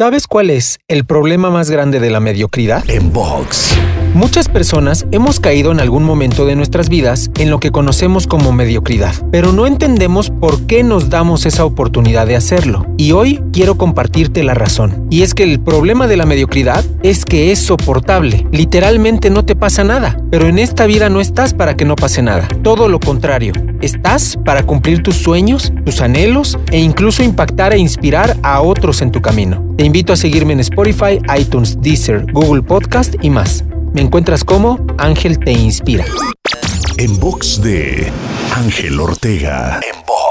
¿Sabes cuál es el problema más grande de la mediocridad? En box. Muchas personas hemos caído en algún momento de nuestras vidas en lo que conocemos como mediocridad, pero no entendemos por qué nos damos esa oportunidad de hacerlo. Y hoy quiero compartirte la razón. Y es que el problema de la mediocridad es que es soportable. Literalmente no te pasa nada, pero en esta vida no estás para que no pase nada. Todo lo contrario, estás para cumplir tus sueños, tus anhelos e incluso impactar e inspirar a otros en tu camino. Te invito a seguirme en Spotify, iTunes, Deezer, Google Podcast y más. Me encuentras como Ángel Te Inspira. En box de Ángel Ortega. En box.